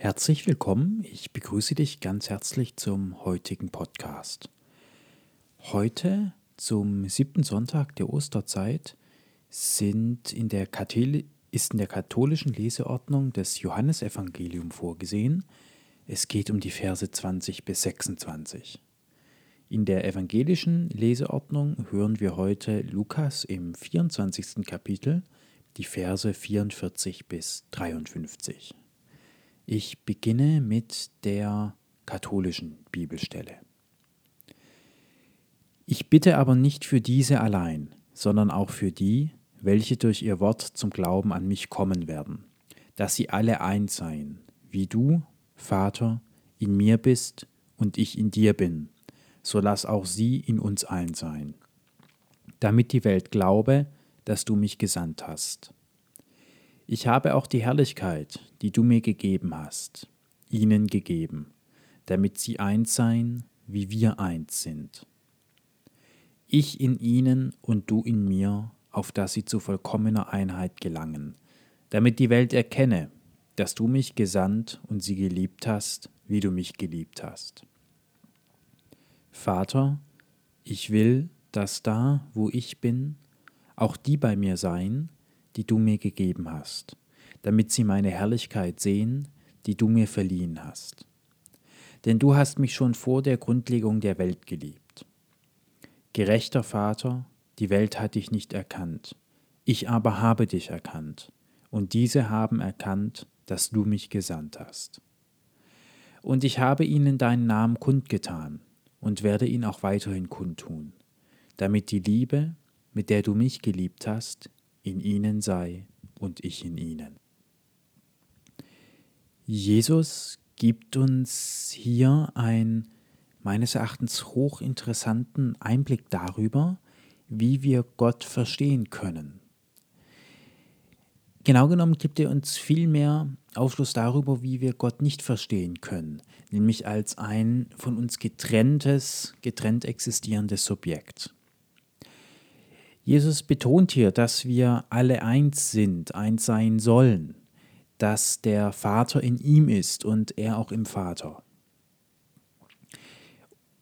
Herzlich willkommen, ich begrüße dich ganz herzlich zum heutigen Podcast. Heute, zum siebten Sonntag der Osterzeit, sind in der ist in der katholischen Leseordnung das Johannesevangelium vorgesehen. Es geht um die Verse 20 bis 26. In der evangelischen Leseordnung hören wir heute Lukas im 24. Kapitel die Verse 44 bis 53. Ich beginne mit der katholischen Bibelstelle. Ich bitte aber nicht für diese allein, sondern auch für die, welche durch ihr Wort zum Glauben an mich kommen werden, dass sie alle eins seien, wie du, Vater, in mir bist und ich in dir bin, so lass auch sie in uns allen sein, damit die Welt glaube, dass du mich gesandt hast. Ich habe auch die Herrlichkeit, die du mir gegeben hast, ihnen gegeben, damit sie eins seien, wie wir eins sind. Ich in ihnen und du in mir, auf dass sie zu vollkommener Einheit gelangen, damit die Welt erkenne, dass du mich gesandt und sie geliebt hast, wie du mich geliebt hast. Vater, ich will, dass da, wo ich bin, auch die bei mir seien, die du mir gegeben hast, damit sie meine Herrlichkeit sehen, die du mir verliehen hast. Denn du hast mich schon vor der Grundlegung der Welt geliebt. Gerechter Vater, die Welt hat dich nicht erkannt, ich aber habe dich erkannt, und diese haben erkannt, dass du mich gesandt hast. Und ich habe ihnen deinen Namen kundgetan und werde ihn auch weiterhin kundtun, damit die Liebe, mit der du mich geliebt hast, in ihnen sei und ich in ihnen. Jesus gibt uns hier einen meines Erachtens hochinteressanten Einblick darüber, wie wir Gott verstehen können. Genau genommen gibt er uns viel mehr Aufschluss darüber, wie wir Gott nicht verstehen können, nämlich als ein von uns getrenntes, getrennt existierendes Subjekt. Jesus betont hier, dass wir alle eins sind, eins sein sollen, dass der Vater in ihm ist und er auch im Vater.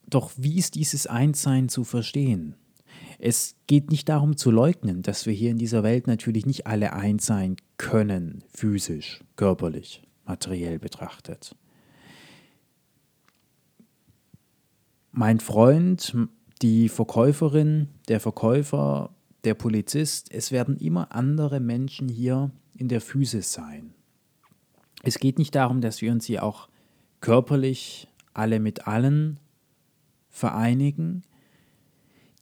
Doch wie ist dieses Einssein zu verstehen? Es geht nicht darum zu leugnen, dass wir hier in dieser Welt natürlich nicht alle eins sein können, physisch, körperlich, materiell betrachtet. Mein Freund, die Verkäuferin, der Verkäufer der Polizist, es werden immer andere Menschen hier in der Physis sein. Es geht nicht darum, dass wir uns hier auch körperlich alle mit allen vereinigen.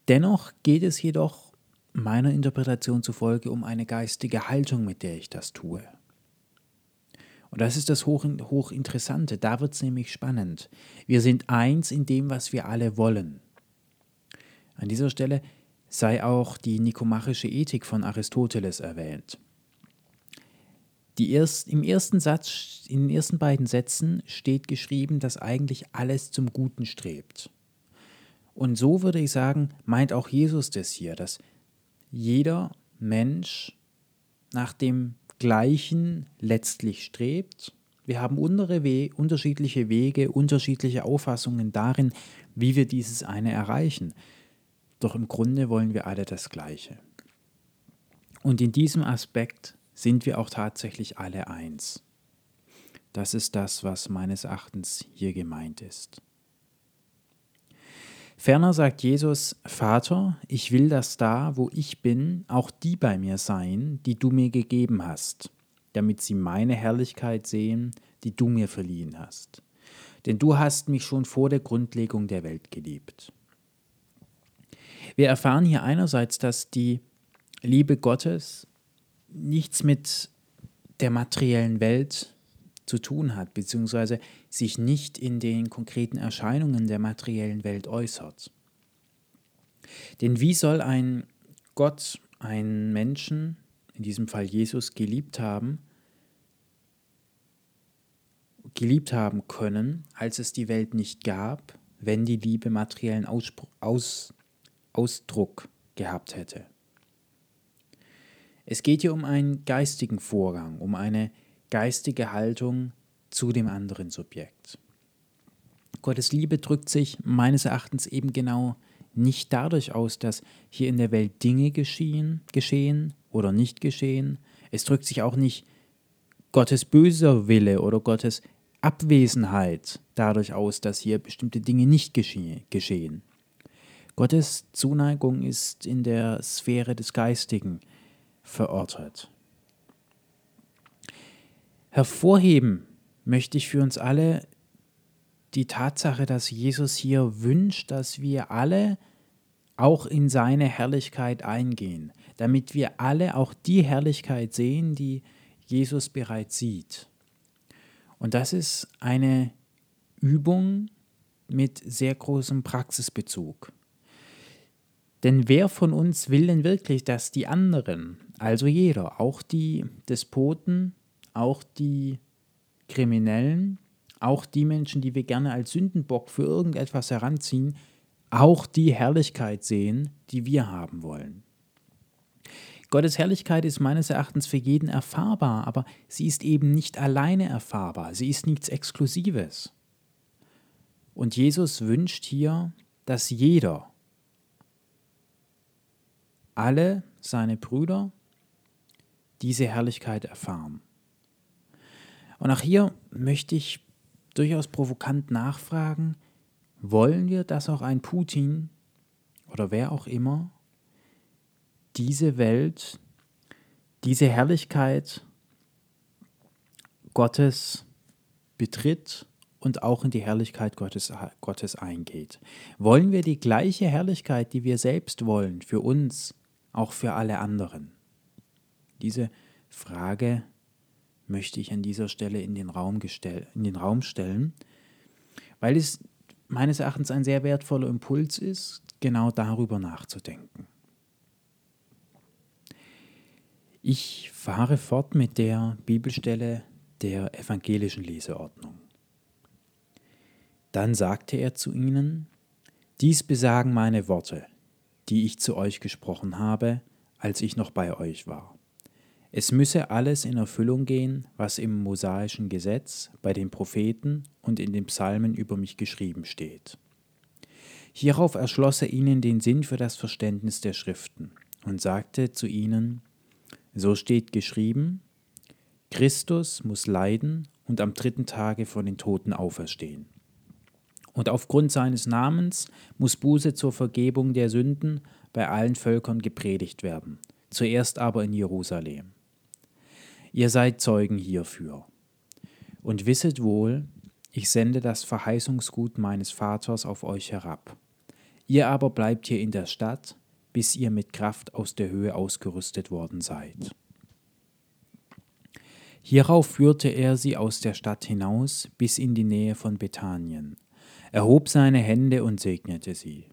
Dennoch geht es jedoch meiner Interpretation zufolge um eine geistige Haltung, mit der ich das tue. Und das ist das Hoch, Hochinteressante. Da wird es nämlich spannend. Wir sind eins in dem, was wir alle wollen. An dieser Stelle sei auch die nikomachische Ethik von Aristoteles erwähnt. Erst, Im ersten Satz, in den ersten beiden Sätzen steht geschrieben, dass eigentlich alles zum Guten strebt. Und so würde ich sagen, meint auch Jesus das hier, dass jeder Mensch nach dem Gleichen letztlich strebt. Wir haben unterschiedliche Wege, unterschiedliche Auffassungen darin, wie wir dieses eine erreichen. Doch im Grunde wollen wir alle das Gleiche. Und in diesem Aspekt sind wir auch tatsächlich alle eins. Das ist das, was meines Erachtens hier gemeint ist. Ferner sagt Jesus, Vater, ich will, dass da, wo ich bin, auch die bei mir seien, die du mir gegeben hast, damit sie meine Herrlichkeit sehen, die du mir verliehen hast. Denn du hast mich schon vor der Grundlegung der Welt geliebt. Wir erfahren hier einerseits, dass die Liebe Gottes nichts mit der materiellen Welt zu tun hat, beziehungsweise sich nicht in den konkreten Erscheinungen der materiellen Welt äußert. Denn wie soll ein Gott einen Menschen, in diesem Fall Jesus, geliebt haben, geliebt haben können, als es die Welt nicht gab, wenn die Liebe materiellen Ausspruch, aus, Ausdruck gehabt hätte. Es geht hier um einen geistigen Vorgang, um eine geistige Haltung zu dem anderen Subjekt. Gottes Liebe drückt sich meines Erachtens eben genau nicht dadurch aus, dass hier in der Welt Dinge geschehen, geschehen oder nicht geschehen. Es drückt sich auch nicht Gottes böser Wille oder Gottes Abwesenheit dadurch aus, dass hier bestimmte Dinge nicht geschehen. Gottes Zuneigung ist in der Sphäre des Geistigen verortet. Hervorheben möchte ich für uns alle die Tatsache, dass Jesus hier wünscht, dass wir alle auch in seine Herrlichkeit eingehen, damit wir alle auch die Herrlichkeit sehen, die Jesus bereits sieht. Und das ist eine Übung mit sehr großem Praxisbezug. Denn wer von uns will denn wirklich, dass die anderen, also jeder, auch die Despoten, auch die Kriminellen, auch die Menschen, die wir gerne als Sündenbock für irgendetwas heranziehen, auch die Herrlichkeit sehen, die wir haben wollen. Gottes Herrlichkeit ist meines Erachtens für jeden erfahrbar, aber sie ist eben nicht alleine erfahrbar, sie ist nichts Exklusives. Und Jesus wünscht hier, dass jeder, alle seine Brüder, diese Herrlichkeit erfahren. Und auch hier möchte ich durchaus provokant nachfragen, wollen wir, dass auch ein Putin oder wer auch immer diese Welt, diese Herrlichkeit Gottes betritt und auch in die Herrlichkeit Gottes, Gottes eingeht. Wollen wir die gleiche Herrlichkeit, die wir selbst wollen, für uns, auch für alle anderen? Diese Frage möchte ich an dieser Stelle in den Raum, gestell, in den Raum stellen, weil es meines Erachtens ein sehr wertvoller Impuls ist, genau darüber nachzudenken. Ich fahre fort mit der Bibelstelle der evangelischen Leseordnung. Dann sagte er zu ihnen, Dies besagen meine Worte, die ich zu euch gesprochen habe, als ich noch bei euch war. Es müsse alles in Erfüllung gehen, was im mosaischen Gesetz, bei den Propheten und in den Psalmen über mich geschrieben steht. Hierauf erschloss er ihnen den Sinn für das Verständnis der Schriften und sagte zu ihnen, so steht geschrieben, Christus muss leiden und am dritten Tage von den Toten auferstehen. Und aufgrund seines Namens muss Buße zur Vergebung der Sünden bei allen Völkern gepredigt werden, zuerst aber in Jerusalem. Ihr seid Zeugen hierfür. Und wisset wohl, ich sende das Verheißungsgut meines Vaters auf euch herab. Ihr aber bleibt hier in der Stadt, bis ihr mit Kraft aus der Höhe ausgerüstet worden seid. Hierauf führte er sie aus der Stadt hinaus bis in die Nähe von Bethanien, erhob seine Hände und segnete sie.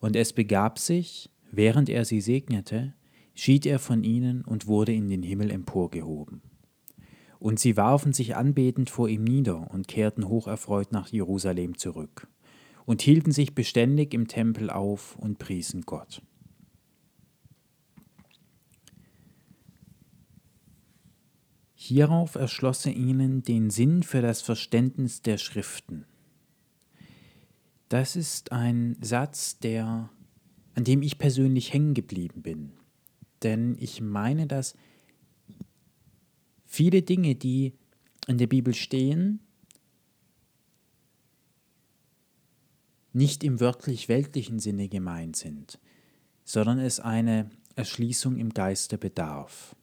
Und es begab sich, während er sie segnete, schied er von ihnen und wurde in den Himmel emporgehoben. Und sie warfen sich anbetend vor ihm nieder und kehrten hocherfreut nach Jerusalem zurück und hielten sich beständig im Tempel auf und priesen Gott. Hierauf erschloss er ihnen den Sinn für das Verständnis der Schriften. Das ist ein Satz, der, an dem ich persönlich hängen geblieben bin. Denn ich meine, dass viele Dinge, die in der Bibel stehen, nicht im wörtlich weltlichen Sinne gemeint sind, sondern es eine Erschließung im Geiste bedarf.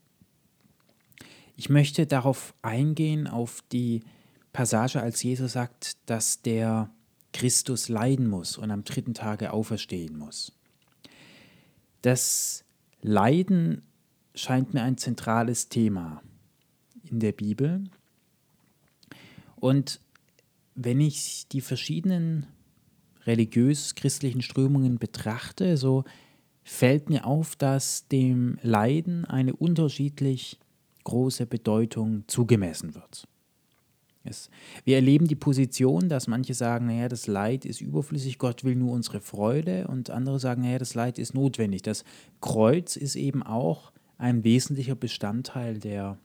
Ich möchte darauf eingehen, auf die Passage, als Jesus sagt, dass der Christus leiden muss und am dritten Tage auferstehen muss. Das Leiden scheint mir ein zentrales Thema in der Bibel. Und wenn ich die verschiedenen religiös-christlichen Strömungen betrachte, so fällt mir auf, dass dem Leiden eine unterschiedlich große Bedeutung zugemessen wird. Es, wir erleben die Position, dass manche sagen, naja, das Leid ist überflüssig, Gott will nur unsere Freude und andere sagen, naja, das Leid ist notwendig. Das Kreuz ist eben auch ein wesentlicher Bestandteil der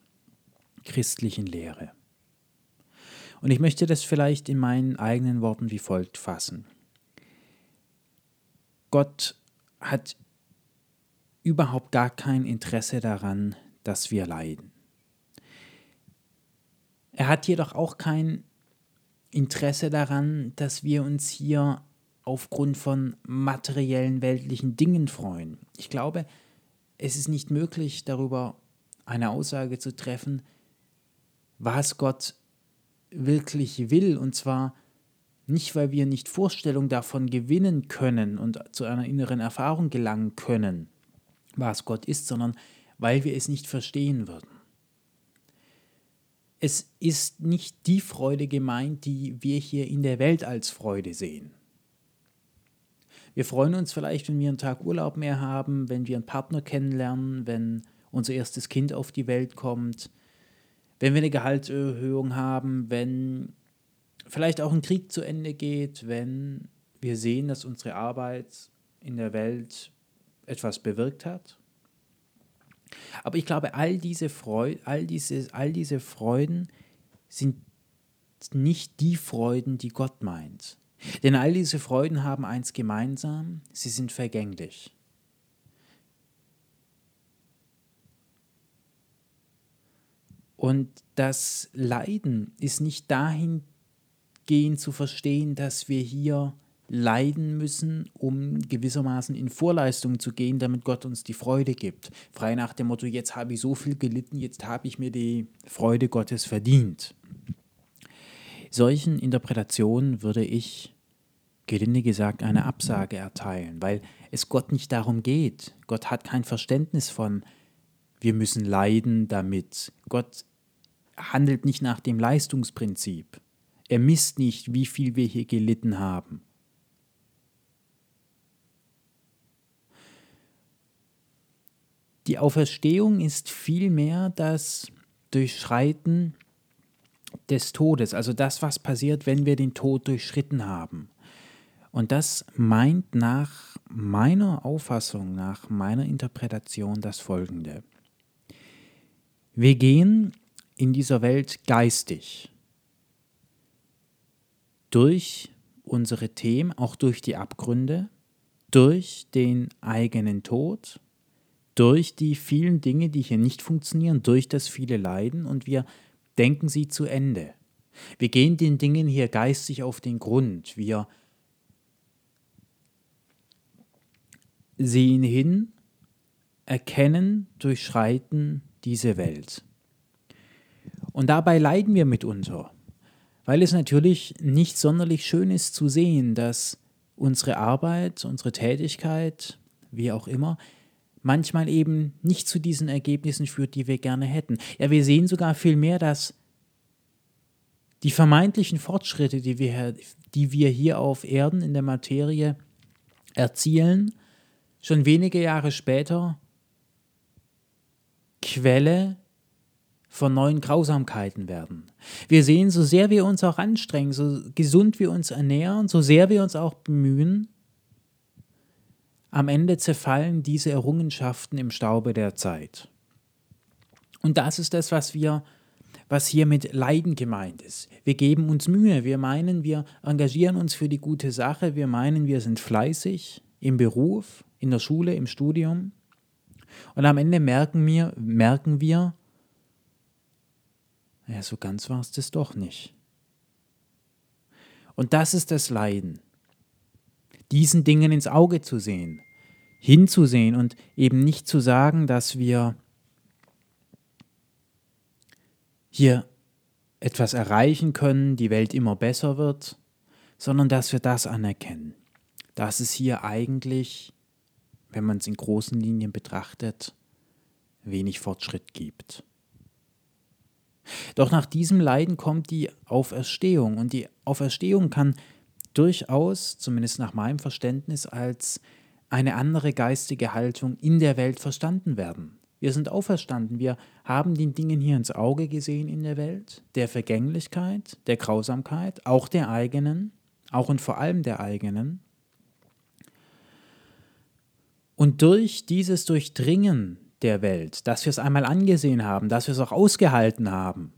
christlichen Lehre. Und ich möchte das vielleicht in meinen eigenen Worten wie folgt fassen. Gott hat überhaupt gar kein Interesse daran, dass wir leiden. Er hat jedoch auch kein Interesse daran, dass wir uns hier aufgrund von materiellen, weltlichen Dingen freuen. Ich glaube, es ist nicht möglich, darüber eine Aussage zu treffen, was Gott wirklich will. Und zwar nicht, weil wir nicht Vorstellung davon gewinnen können und zu einer inneren Erfahrung gelangen können, was Gott ist, sondern weil wir es nicht verstehen würden. Es ist nicht die Freude gemeint, die wir hier in der Welt als Freude sehen. Wir freuen uns vielleicht, wenn wir einen Tag Urlaub mehr haben, wenn wir einen Partner kennenlernen, wenn unser erstes Kind auf die Welt kommt, wenn wir eine Gehaltserhöhung haben, wenn vielleicht auch ein Krieg zu Ende geht, wenn wir sehen, dass unsere Arbeit in der Welt etwas bewirkt hat. Aber ich glaube, all diese, Freu all diese, all diese Freuden sind nicht die Freuden, die Gott meint. Denn all diese Freuden haben eins gemeinsam, sie sind vergänglich. Und das Leiden ist nicht dahingehend zu verstehen, dass wir hier leiden müssen, um gewissermaßen in Vorleistung zu gehen, damit Gott uns die Freude gibt. Frei nach dem Motto, jetzt habe ich so viel gelitten, jetzt habe ich mir die Freude Gottes verdient. Solchen Interpretationen würde ich, gelinde gesagt, eine Absage erteilen, weil es Gott nicht darum geht. Gott hat kein Verständnis von, wir müssen leiden damit. Gott handelt nicht nach dem Leistungsprinzip. Er misst nicht, wie viel wir hier gelitten haben. Die Auferstehung ist vielmehr das Durchschreiten des Todes, also das, was passiert, wenn wir den Tod durchschritten haben. Und das meint nach meiner Auffassung, nach meiner Interpretation das Folgende. Wir gehen in dieser Welt geistig durch unsere Themen, auch durch die Abgründe, durch den eigenen Tod, durch die vielen Dinge, die hier nicht funktionieren, durch das viele Leiden und wir denken sie zu Ende. Wir gehen den Dingen hier geistig auf den Grund. Wir sehen hin, erkennen, durchschreiten diese Welt. Und dabei leiden wir mitunter, weil es natürlich nicht sonderlich schön ist zu sehen, dass unsere Arbeit, unsere Tätigkeit, wie auch immer, manchmal eben nicht zu diesen Ergebnissen führt, die wir gerne hätten. Ja, wir sehen sogar viel mehr, dass die vermeintlichen Fortschritte, die wir, die wir hier auf Erden in der Materie erzielen, schon wenige Jahre später Quelle von neuen Grausamkeiten werden. Wir sehen, so sehr wir uns auch anstrengen, so gesund wir uns ernähren, so sehr wir uns auch bemühen, am Ende zerfallen diese Errungenschaften im Staube der Zeit. Und das ist das, was wir was hier mit Leiden gemeint ist. Wir geben uns Mühe, wir meinen, wir engagieren uns für die gute Sache, wir meinen, wir sind fleißig im Beruf, in der Schule, im Studium. Und am Ende merken wir, merken wir, ja, so ganz war es das doch nicht. Und das ist das Leiden diesen Dingen ins Auge zu sehen, hinzusehen und eben nicht zu sagen, dass wir hier etwas erreichen können, die Welt immer besser wird, sondern dass wir das anerkennen, dass es hier eigentlich, wenn man es in großen Linien betrachtet, wenig Fortschritt gibt. Doch nach diesem Leiden kommt die Auferstehung und die Auferstehung kann durchaus, zumindest nach meinem Verständnis, als eine andere geistige Haltung in der Welt verstanden werden. Wir sind auferstanden, wir haben den Dingen hier ins Auge gesehen in der Welt, der Vergänglichkeit, der Grausamkeit, auch der eigenen, auch und vor allem der eigenen. Und durch dieses Durchdringen der Welt, dass wir es einmal angesehen haben, dass wir es auch ausgehalten haben,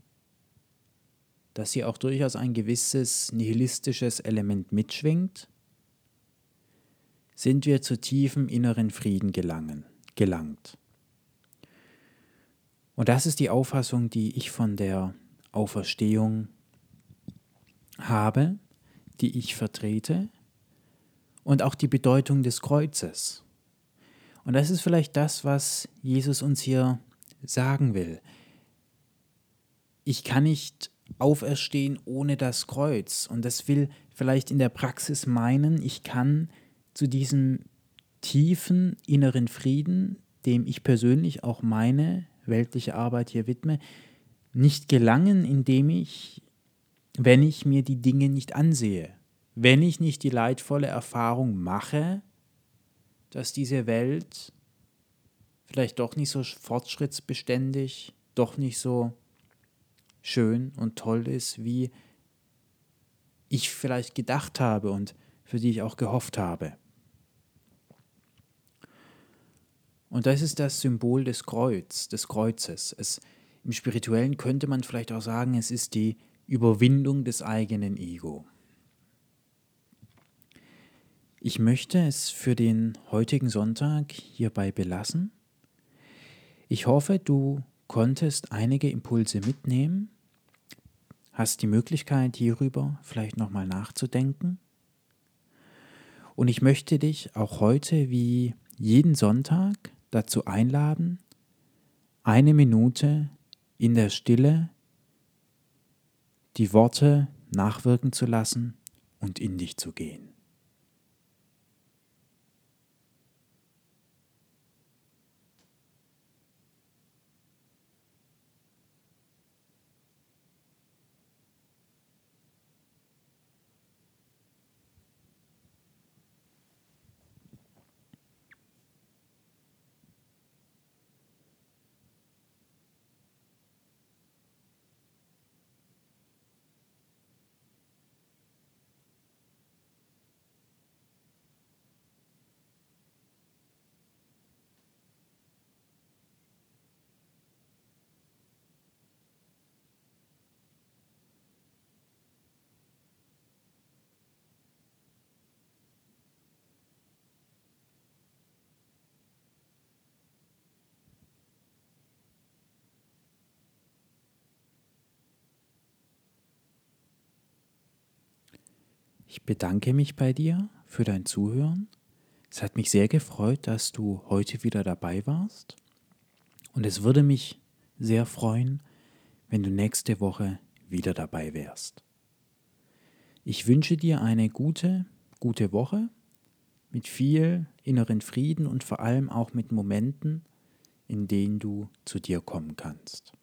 dass hier auch durchaus ein gewisses nihilistisches Element mitschwingt, sind wir zu tiefem inneren Frieden gelangen, gelangt. Und das ist die Auffassung, die ich von der Auferstehung habe, die ich vertrete und auch die Bedeutung des Kreuzes. Und das ist vielleicht das, was Jesus uns hier sagen will. Ich kann nicht auferstehen ohne das Kreuz. Und das will vielleicht in der Praxis meinen, ich kann zu diesem tiefen inneren Frieden, dem ich persönlich auch meine weltliche Arbeit hier widme, nicht gelangen, indem ich, wenn ich mir die Dinge nicht ansehe, wenn ich nicht die leidvolle Erfahrung mache, dass diese Welt vielleicht doch nicht so fortschrittsbeständig, doch nicht so schön und toll ist, wie ich vielleicht gedacht habe und für die ich auch gehofft habe. Und das ist das Symbol des Kreuz, des Kreuzes. Es, Im Spirituellen könnte man vielleicht auch sagen, es ist die Überwindung des eigenen Ego. Ich möchte es für den heutigen Sonntag hierbei belassen. Ich hoffe, du konntest einige Impulse mitnehmen, hast die Möglichkeit hierüber vielleicht nochmal nachzudenken. Und ich möchte dich auch heute wie jeden Sonntag dazu einladen, eine Minute in der Stille die Worte nachwirken zu lassen und in dich zu gehen. Ich bedanke mich bei dir für dein Zuhören. Es hat mich sehr gefreut, dass du heute wieder dabei warst. Und es würde mich sehr freuen, wenn du nächste Woche wieder dabei wärst. Ich wünsche dir eine gute, gute Woche mit viel inneren Frieden und vor allem auch mit Momenten, in denen du zu dir kommen kannst.